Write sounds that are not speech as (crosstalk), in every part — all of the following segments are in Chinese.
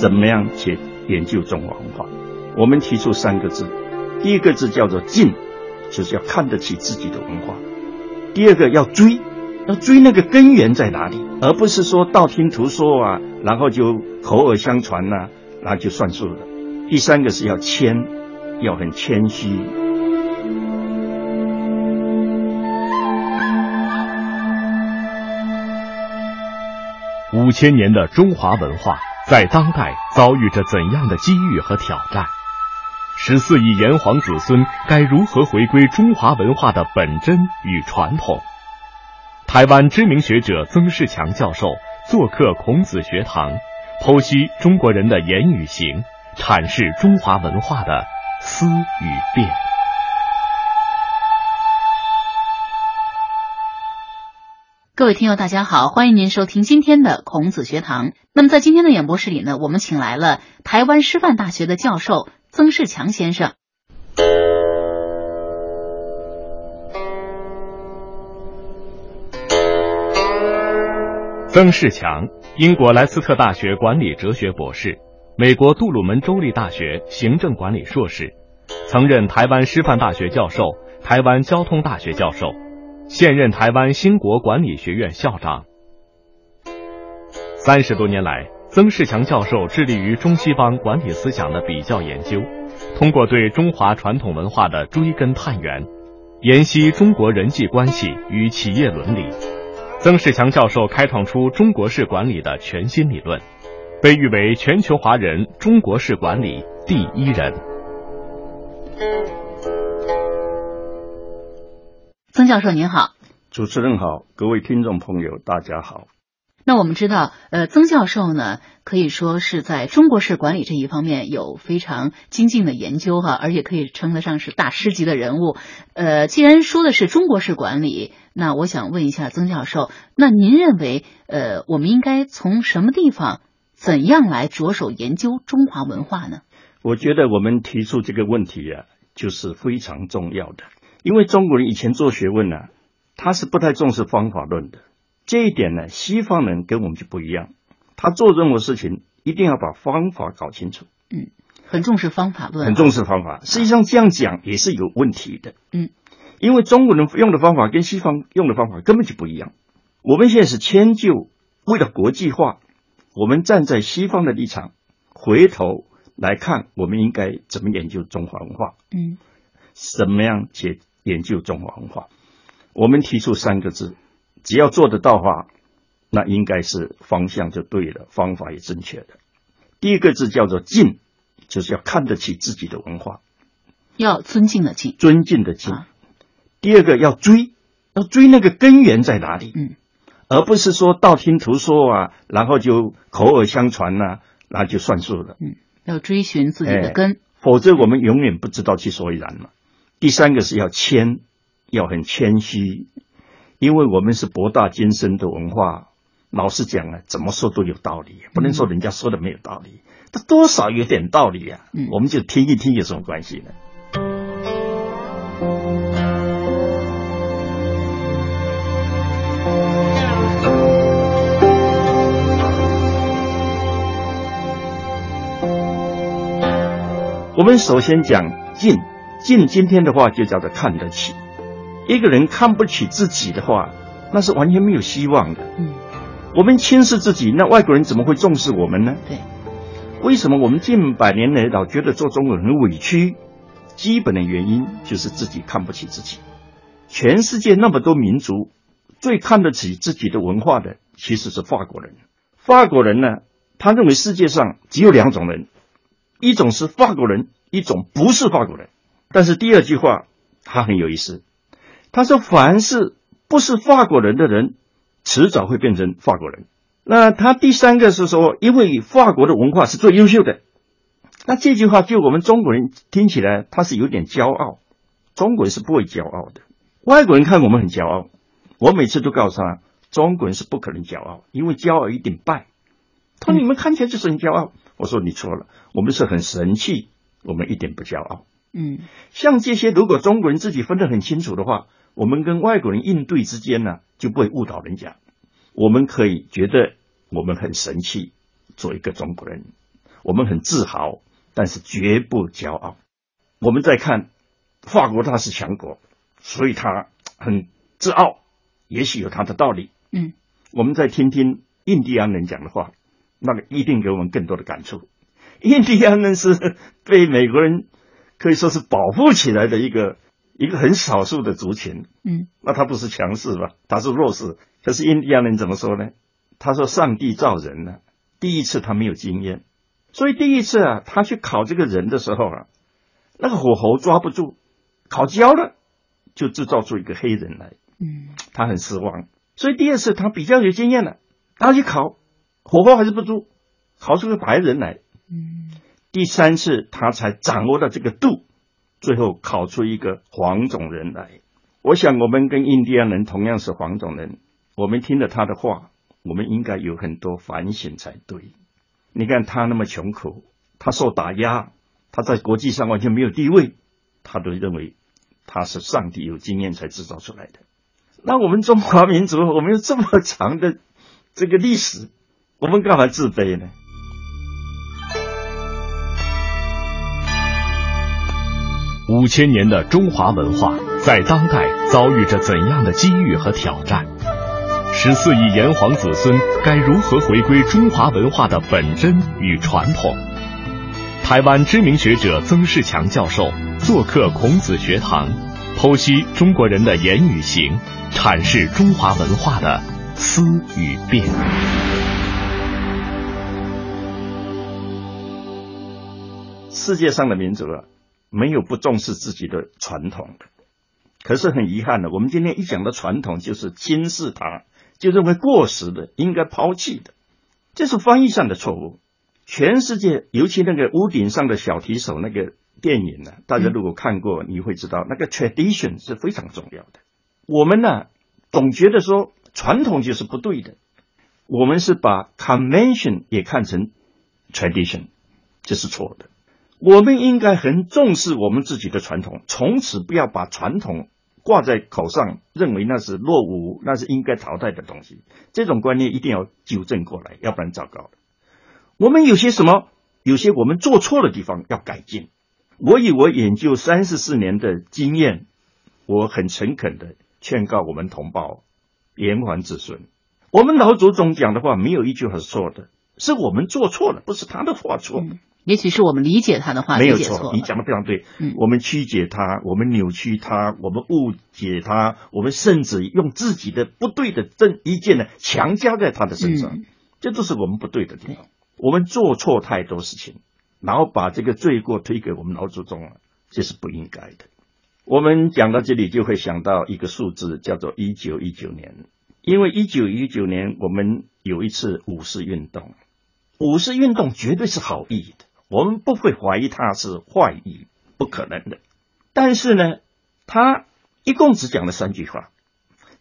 怎么样去研究中华文化？我们提出三个字，第一个字叫做敬，就是要看得起自己的文化；第二个要追，要追那个根源在哪里，而不是说道听途说啊，然后就口耳相传呐，然后就算数了；第三个是要谦，要很谦虚。五千年的中华文化在当代遭遇着怎样的机遇和挑战？十四亿炎黄子孙该如何回归中华文化的本真与传统？台湾知名学者曾仕强教授做客孔子学堂，剖析中国人的言语行，阐释中华文化的思与变。各位听友，大家好，欢迎您收听今天的孔子学堂。那么在今天的演播室里呢，我们请来了台湾师范大学的教授曾仕强先生。曾仕强，英国莱斯特大学管理哲学博士，美国杜鲁门州立大学行政管理硕士，曾任台湾师范大学教授、台湾交通大学教授。现任台湾兴国管理学院校长。三十多年来，曾仕强教授致力于中西方管理思想的比较研究，通过对中华传统文化的追根探源，研析中国人际关系与企业伦理。曾仕强教授开创出中国式管理的全新理论，被誉为全球华人中国式管理第一人。曾教授您好，主持人好，各位听众朋友大家好。那我们知道，呃，曾教授呢可以说是在中国式管理这一方面有非常精进的研究哈，而且可以称得上是大师级的人物。呃，既然说的是中国式管理，那我想问一下曾教授，那您认为，呃，我们应该从什么地方、怎样来着手研究中华文化呢？我觉得我们提出这个问题啊，就是非常重要的。因为中国人以前做学问呢，他是不太重视方法论的。这一点呢，西方人跟我们就不一样。他做任何事情一定要把方法搞清楚。嗯，很重视方法论，很重视方法。实际上这样讲也是有问题的。嗯，因为中国人用的方法跟西方用的方法根本就不一样。我们现在是迁就，为了国际化，我们站在西方的立场，回头来看，我们应该怎么研究中华文化？嗯，什么样解？研究中华文化，我们提出三个字，只要做得到话，那应该是方向就对了，方法也正确的。第一个字叫做敬，就是要看得起自己的文化，要尊敬的敬，尊敬的敬。第二个要追，要追那个根源在哪里，嗯，而不是说道听途说啊，然后就口耳相传呐，那就算数了。嗯，要追寻自己的根，否则我们永远不知道其所以然嘛。第三个是要谦，要很谦虚，因为我们是博大精深的文化。老实讲啊，怎么说都有道理，不能说人家说的没有道理，他多少有点道理啊。我们就听一听有什么关系呢？我们首先讲敬。敬今天的话就叫做看得起，一个人看不起自己的话，那是完全没有希望的。嗯，我们轻视自己，那外国人怎么会重视我们呢？对，为什么我们近百年来老觉得做中国人很委屈？基本的原因就是自己看不起自己。全世界那么多民族，最看得起自己的文化的其实是法国人。法国人呢，他认为世界上只有两种人，一种是法国人，一种不是法国人。但是第二句话，他很有意思。他说：“凡是不是法国人的人，迟早会变成法国人。”那他第三个是说，因为法国的文化是最优秀的。那这句话就我们中国人听起来，他是有点骄傲。中国人是不会骄傲的，外国人看我们很骄傲。我每次都告诉他，中国人是不可能骄傲，因为骄傲一定败。他说：“你们看起来就是很骄傲。”我说：“你错了，我们是很神气，我们一点不骄傲。”嗯，像这些，如果中国人自己分得很清楚的话，我们跟外国人应对之间呢，就不会误导人家。我们可以觉得我们很神气，做一个中国人，我们很自豪，但是绝不骄傲。我们再看法国，它是强国，所以它很自傲，也许有它的道理。嗯，我们再听听印第安人讲的话，那个一定给我们更多的感触。印第安人是被美国人可以说是保护起来的一个一个很少数的族群。嗯，那他不是强势吧？他是弱势。可是印第安人怎么说呢？他说：“上帝造人呢，第一次他没有经验，所以第一次啊，他去烤这个人的时候啊，那个火候抓不住，烤焦了，就制造出一个黑人来。嗯，他很失望。所以第二次他比较有经验了，他去烤，火候还是不足，烤出个白人来。嗯，第三次他才掌握了这个度，最后烤出一个黄种人来。我想我们跟印第安人同样是黄种人，我们听了他的话，我们应该有很多反省才对。你看他那么穷苦，他受打压，他在国际上完全没有地位，他都认为他是上帝有经验才制造出来的。那我们中华民族，我们有这么长的这个历史，我们干嘛自卑呢？五千年的中华文化在当代遭遇着怎样的机遇和挑战？十四亿炎黄子孙该如何回归中华文化的本真与传统？台湾知名学者曾仕强教授做客孔子学堂，剖析中国人的言语行，阐释中华文化的思与变。世界上的民族啊。没有不重视自己的传统的，可是很遗憾的，我们今天一讲到传统，就是轻视它，就认为过时的，应该抛弃的，这是翻译上的错误。全世界，尤其那个屋顶上的小提手那个电影呢，大家如果看过，你会知道那个 tradition 是非常重要的。我们呢，总觉得说传统就是不对的，我们是把 convention 也看成 tradition，这是错的。我们应该很重视我们自己的传统，从此不要把传统挂在口上，认为那是落伍，那是应该淘汰的东西。这种观念一定要纠正过来，要不然糟糕了。我们有些什么，有些我们做错的地方要改进。我以我研究三十四年的经验，我很诚恳的劝告我们同胞，延缓子孙。我们老祖宗讲的话没有一句话是错的，是我们做错了，不是他的话错。也许是我们理解他的话没有错，你讲的非常对。嗯，我们曲解他，我们扭曲他，我们误解他，我们甚至用自己的不对的正意见呢强加在他的身上，这都是我们不对的地方。我们做错太多事情，然后把这个罪过推给我们老祖宗了，这是不应该的。我们讲到这里就会想到一个数字，叫做一九一九年，因为一九一九年我们有一次五四运动，五四运动绝对是好意的。我们不会怀疑他是坏意，不可能的。但是呢，他一共只讲了三句话，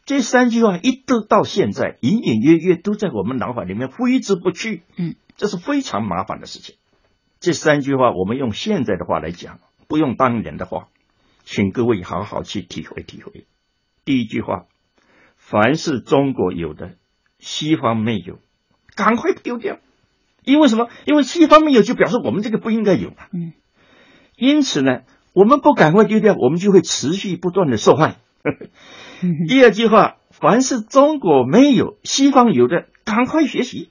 这三句话一直到现在隐隐约约都在我们脑海里面挥之不去。嗯，这是非常麻烦的事情。这三句话我们用现在的话来讲，不用当年的话，请各位好好去体会体会。第一句话，凡是中国有的，西方没有，赶快丢掉。因为什么？因为西方没有，就表示我们这个不应该有嘛。嗯，因此呢，我们不赶快丢掉，我们就会持续不断的受害。(laughs) 第二句话，凡是中国没有，西方有的，赶快学习，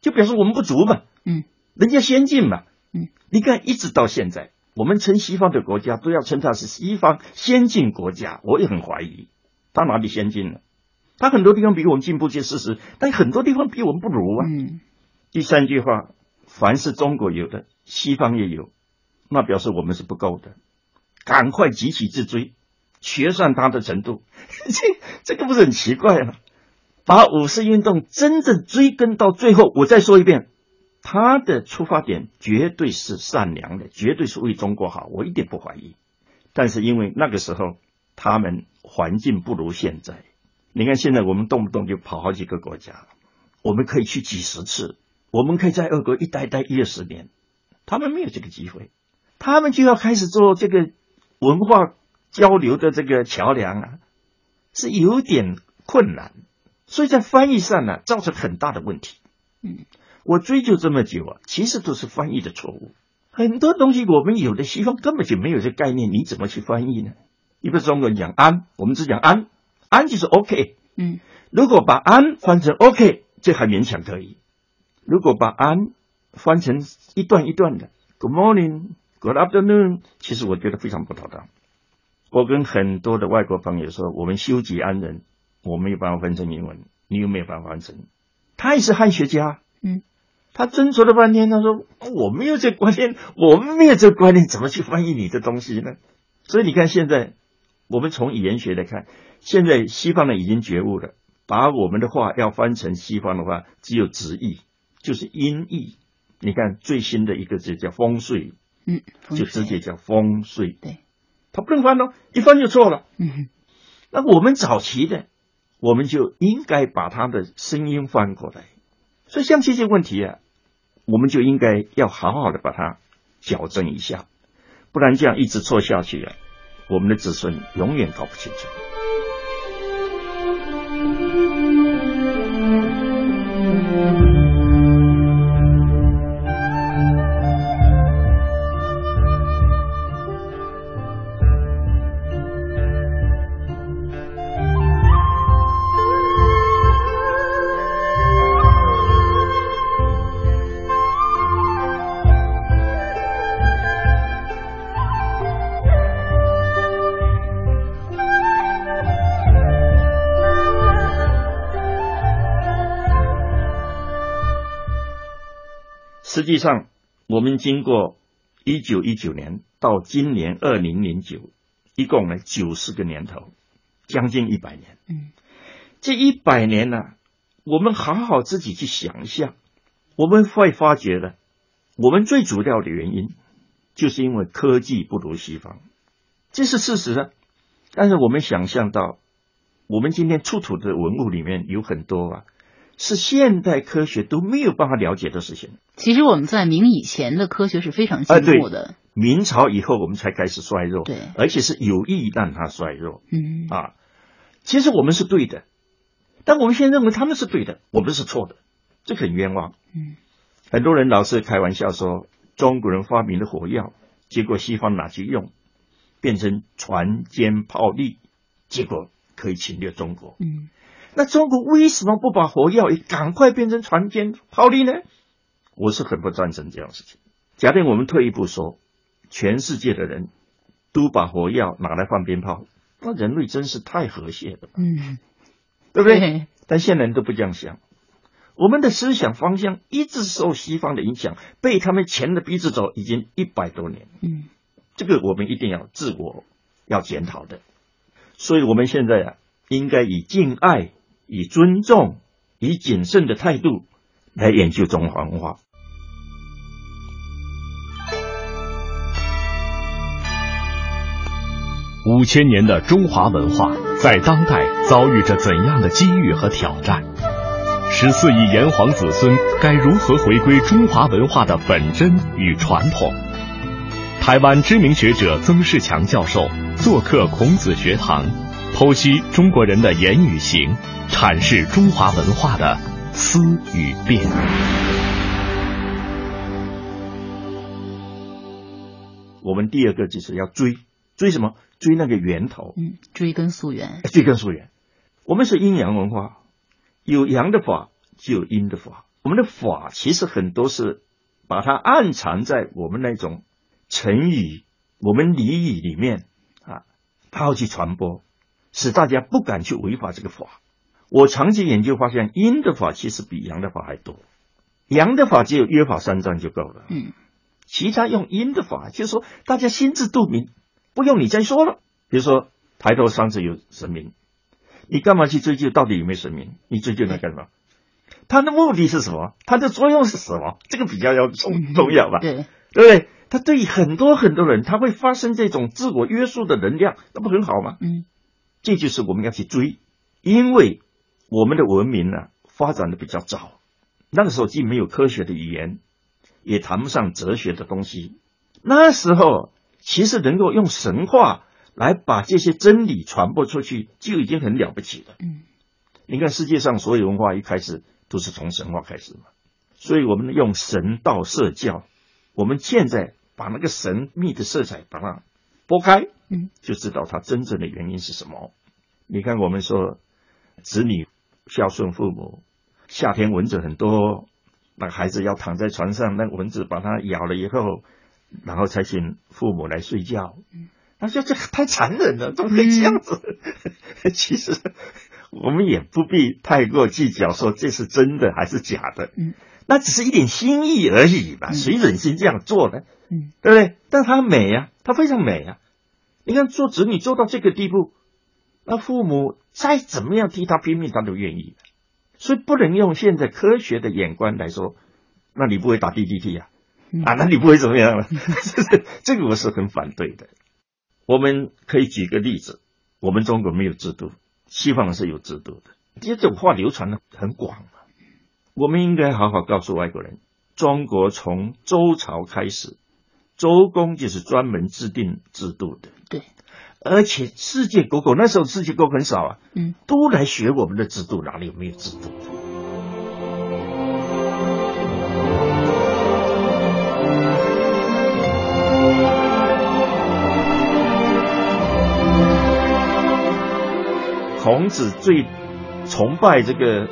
就表示我们不足嘛。嗯，人家先进嘛。嗯，你看，一直到现在，我们称西方的国家都要称它是西方先进国家，我也很怀疑，它哪里先进了？它很多地方比我们进步，这事实，但很多地方比我们不如啊。嗯。第三句话，凡是中国有的，西方也有，那表示我们是不够的，赶快急起直追，学上他的程度。(laughs) 这这个不是很奇怪吗？把五四运动真正追根到最后，我再说一遍，他的出发点绝对是善良的，绝对是为中国好，我一点不怀疑。但是因为那个时候他们环境不如现在，你看现在我们动不动就跑好几个国家，我们可以去几十次。我们可以在俄国一待待一二十年，他们没有这个机会，他们就要开始做这个文化交流的这个桥梁啊，是有点困难，所以在翻译上呢造成很大的问题。嗯，我追究这么久啊，其实都是翻译的错误。很多东西我们有的西方根本就没有这概念，你怎么去翻译呢？一个中国人讲安，我们只讲安，安就是 OK。嗯，如果把安翻成 OK，这还勉强可以。如果把安翻成一段一段的，Good morning，Good afternoon，其实我觉得非常不妥当。我跟很多的外国朋友说，我们修己安人，我没有办法翻成英文，你有没有办法翻成。他也是汉学家，嗯，他斟酌了半天，他说我没有这观念，我们没有这观念，怎么去翻译你的东西呢？所以你看，现在我们从语言学来看，现在西方人已经觉悟了，把我们的话要翻成西方的话，只有直译，就是音译。你看最新的一个字叫风水，嗯，就直接叫风水，对，他不能翻哦，一翻就错了。嗯那我们早期的，我们就应该把它的声音翻过来。所以像这些问题啊，我们就应该要好好的把它矫正一下，不然这样一直错下去啊，我们的子孙永远搞不清楚。际上，我们经过一九一九年到今年二零零九，一共呢九十个年头，将近一百年。嗯，这一百年呢、我们好好自己去想一下，我们会发觉的，我们最主要的原因，就是因为科技不如西方，这是事实啊。但是我们想象到，我们今天出土的文物里面有很多啊，是现代科学都没有办法了解的事情。其实我们在明以前的科学是非常进步的，明朝以后，我们才开始衰弱，对而且是有意让它衰弱嗯啊。其实我们是对的，但我们现在认为他们是对的，我们是错的，这很冤枉。嗯，很多人老是开玩笑说，中国人发明的火药，结果西方拿去用，变成船坚炮利，结果可以侵略中国。嗯那中国为什么不把火药也赶快变成船坚炮利呢？我是很不赞成这样的事情。假定我们退一步说，全世界的人都把火药拿来放鞭炮，那人类真是太和谐了，嗯，对不对？对，但现在人都不这样想，我们的思想方向一直受西方的影响，被他们牵着鼻子走，已经一百多年。嗯这个我们一定要自我要检讨的。所以，我们现在啊，应该以敬爱、以尊重、以谨慎的态度来研究中华文化。五千年的中华文化在当代遭遇着怎样的机遇和挑战？十四亿炎黄子孙该如何回归中华文化的本真与传统？台湾知名学者曾仕强教授做客孔子学堂，剖析中国人的言语行，阐释中华文化的思与变。我们第二个就是要追追什么？追那个源头，嗯，追根溯源，追根溯源。我们是阴阳文化，有阳的法就有阴的法。我们的法其实很多是把它暗藏在我们那种成语、我们俚语里面啊，它要去传播，使大家不敢去违法这个法。我长期研究发现，阴的法其实比阳的法还多，阳的法只有约法三章就够了。嗯其他用阴的法，就是说大家心知肚明，不用你再说了。比如说抬头三尺有神明，你干嘛去追究到底有没有神明？你追究它干嘛？它的目的是什么？它的作用是什么？这个比较要重重要吧？对，对不对？它对很多很多人，他会发生这种自我约束的能量，那不很好吗？嗯这就是我们要去追，因为我们的文明呢发展的比较早，那个时候既没有科学的语言，也谈不上哲学的东西。那时候其实能够用神话来把这些真理传播出去，就已经很了不起了。嗯你看世界上所有文化一开始都是从神话开始嘛，所以我们用神道社教，我们现在把那个神秘的色彩把它拨开，嗯，就知道它真正的原因是什么。你看，我们说子女孝顺父母，夏天蚊子很多，那孩子要躺在床上，那蚊子把它咬了以后，然后才请父母来睡觉。他说这这太残忍了，怎么可以这样子？(laughs) 其实我们也不必太过计较，说这是真的还是假的。嗯，那只是一点心意而已嘛，嗯谁忍心这样做呢？嗯，对不对？但它美呀、它非常美呀、你看做子女做到这个地步，那父母再怎么样替他拼命，他都愿意。所以不能用现在科学的眼光来说，那你不会打 DDT 呀、嗯啊？那你不会怎么样了？(laughs) (laughs) 这个我是很反对的。我们可以举个例子，我们中国没有制度，西方是有制度的，这种话流传的很广嘛。我们应该好好告诉外国人，中国从周朝开始，周公就是专门制定制度的。对，而且世界各国那时候世界各国很少啊，嗯，都来学我们的制度，哪里有没有制度？孔子最崇拜这个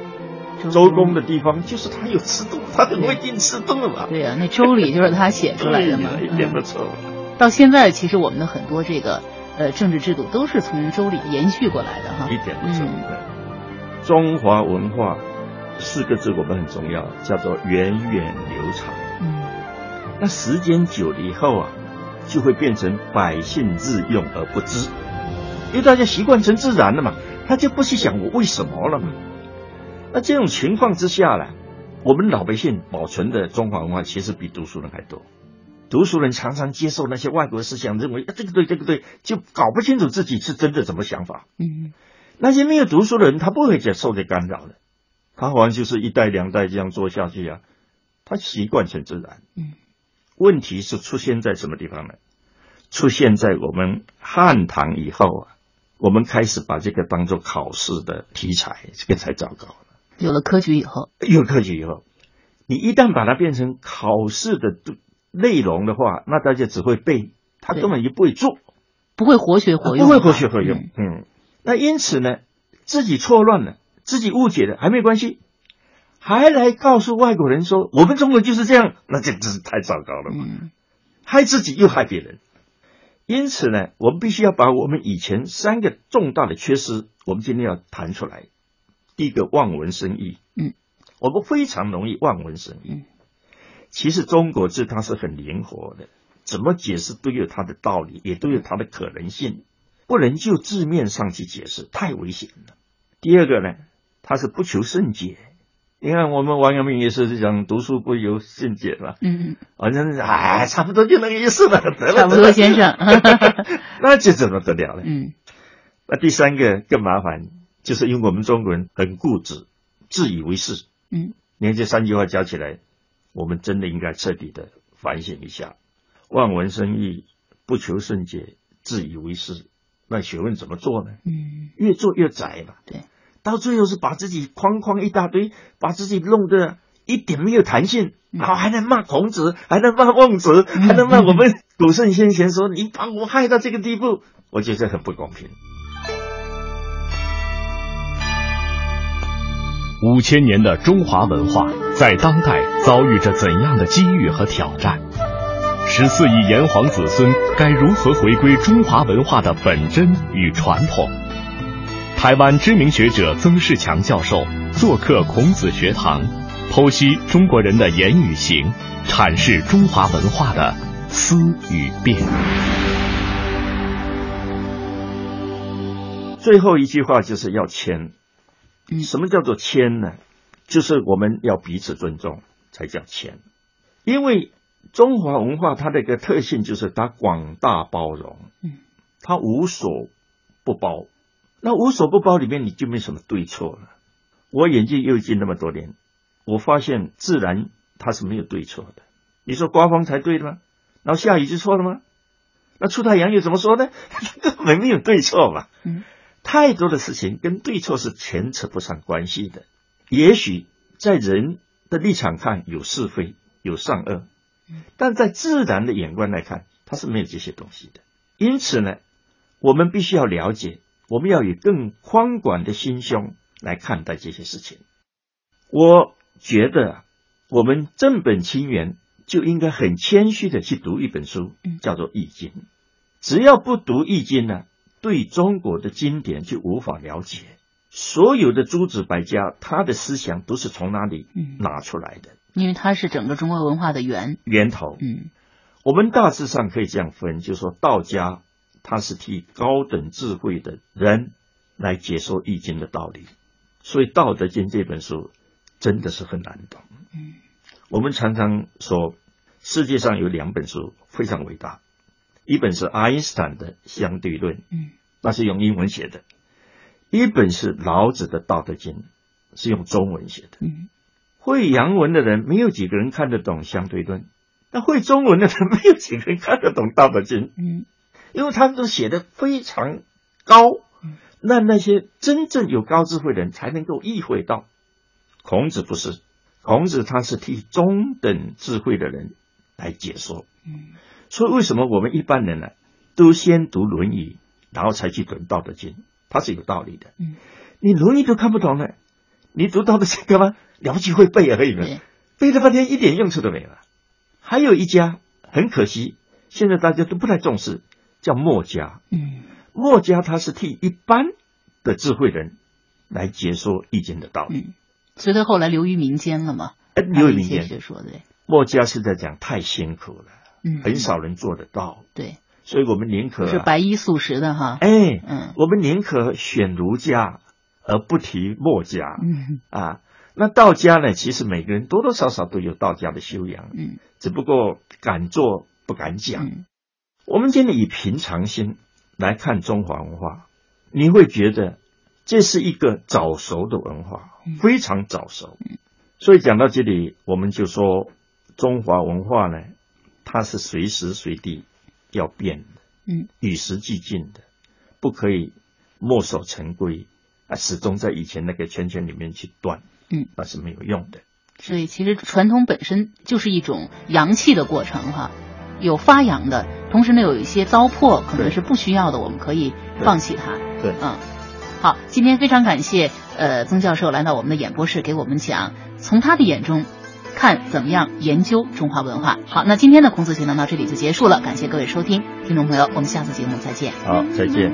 周公的地方，就是他有制度，他很会定制度嘛。对呀、那周礼就是他写出来的嘛。(laughs) 一点不嗯错。到现在，其实我们的很多这个呃政治制度都是从周礼延续过来的哈。一点不错。嗯对中华文化四个字我们很重要，叫做源远流长。嗯那时间久了以后啊，就会变成百姓日用而不知，因为大家习惯成自然了嘛，他就不去想我为什么了嘛。那这种情况之下呢，我们老百姓保存的中华文化其实比读书人还多。读书人常常接受那些外国思想，认为啊这个对这个对，就搞不清楚自己是真的怎么想法。嗯那些没有读书的人，他不会接受这干扰的，他好像就是一代两代这样做下去啊，他习惯成自然。嗯，问题是出现在什么地方呢？出现在我们汉唐以后啊，我们开始把这个当做考试的题材，这个才糟糕了。有了科举以后，有科举以后，你一旦把它变成考试的内容的话，那大家只会背，他根本就不会做。不会活学活用，不会活学活用嗯。嗯，那因此呢，自己错乱了，自己误解了，还没关系，还来告诉外国人说我们中国就是这样，那这真是太糟糕了嘛，嗯害自己又害别人。因此呢，我们必须要把我们以前三个重大的缺失，我们今天要谈出来。第一个望文生义，嗯，我们非常容易望文生义。嗯其实中国字它是很灵活的，怎么解释都有它的道理，也都有它的可能性，不能就字面上去解释，太危险了。第二个呢，它是不求甚解。你看，我们王阳明也是讲读书不由甚解嘛，嗯好像是哎，差不多就那个意思了，(laughs) 得嗯，了，差不多，先生。(laughs) 那这怎么得了呢？嗯那第三个更麻烦，就是因为我们中国人很固执，自以为是。嗯你看这三句话加起来，我们真的应该彻底的反省一下。望文生义，不求甚解，自以为是，那学问怎么做呢？嗯，越做越窄嘛。对，到最后是把自己框框一大堆，把自己弄得一点没有弹性，嗯然后还能骂孔子，还能骂孟子，还能骂我们古圣先贤说你把我害到这个地步，我觉得很不公平。五千年的中华文化在当代遭遇着怎样的机遇和挑战？十四亿炎黄子孙该如何回归中华文化的本真与传统？台湾知名学者曾仕强教授做客孔子学堂，剖析中国人的言语行，阐释中华文化的思与变。最后一句话就是要谦。嗯什么叫做谦呢？就是我们要彼此尊重，才叫谦。因为中华文化它的一个特性就是它广大包容，嗯，它无所不包。那无所不包里面，你就没什么对错了。我眼界又进那么多年，我发现自然它是没有对错的。你说刮风才对的吗？然后下雨就错了吗？那出太阳又怎么说呢？根 (laughs) 本没有对错嘛。嗯太多的事情跟对错是牵扯不上关系的。也许在人的立场看有是非有善恶，但在自然的眼光来看，它是没有这些东西的。因此呢，我们必须要了解，我们要以更宽广的心胸来看待这些事情。我觉得我们正本清源就应该很谦虚的去读一本书，叫做《易经》。只要不读《易经》呢，对中国的经典就无法了解。所有的诸子百家，他的思想都是从哪里拿出来的？因为它是整个中国文化的源源头。嗯，我们大致上可以这样分，就是说道家他是替高等智慧的人来解说《易经》的道理，所以《道德经》这本书真的是很难懂。嗯，我们常常说世界上有两本书非常伟大，一本是爱因斯坦的相对论，嗯，那是用英文写的。一本是老子的《道德经》，是用中文写的。嗯，会洋文的人没有几个人看得懂相对论，那会中文的人没有几个人看得懂《道德经》。嗯，因为他们都写的非常高，那那些真正有高智慧的人才能够意会到。孔子不是，孔子他是替中等智慧的人来解说。嗯，所以为什么我们一般人呢，都先读《论语》，然后才去读《道德经》？它是有道理的。嗯，你《论语》都看不懂了，你读到的这个吗？了不起会背而已嘛，背了半天一点用处都没有。还有一家很可惜，现在大家都不太重视，叫墨家。嗯，墨家他是替一般的智慧人来解说《易经》的道理。嗯，所以他后来流于民间了嘛？哎，流于民间。学说对，墨家是在讲太辛苦了，嗯，很少人做得到。对，所以我们宁可是白衣素食的哈。哎，嗯，我们宁可选儒家而不提墨家。嗯啊，那道家呢？其实每个人多多少少都有道家的修养，嗯只不过敢做不敢讲。嗯我们今天以平常心来看中华文化，你会觉得这是一个早熟的文化，非常早熟。所以讲到这里，我们就说中华文化呢，它是随时随地要变。的，嗯，与时俱进的，不可以墨守成规啊，始终在以前那个圈圈里面去断，嗯，那是没有用的。所以其实传统本身就是一种阳气的过程哈，有发扬的，同时呢有一些糟粕可能是不需要的，我们可以放弃它。对，嗯，好，今天非常感谢呃曾教授来到我们的演播室，给我们讲从他的眼中看怎么样研究中华文化。好，那今天的孔子学堂到这里就结束了，感谢各位收听，听众朋友，我们下次节目再见。好，再见。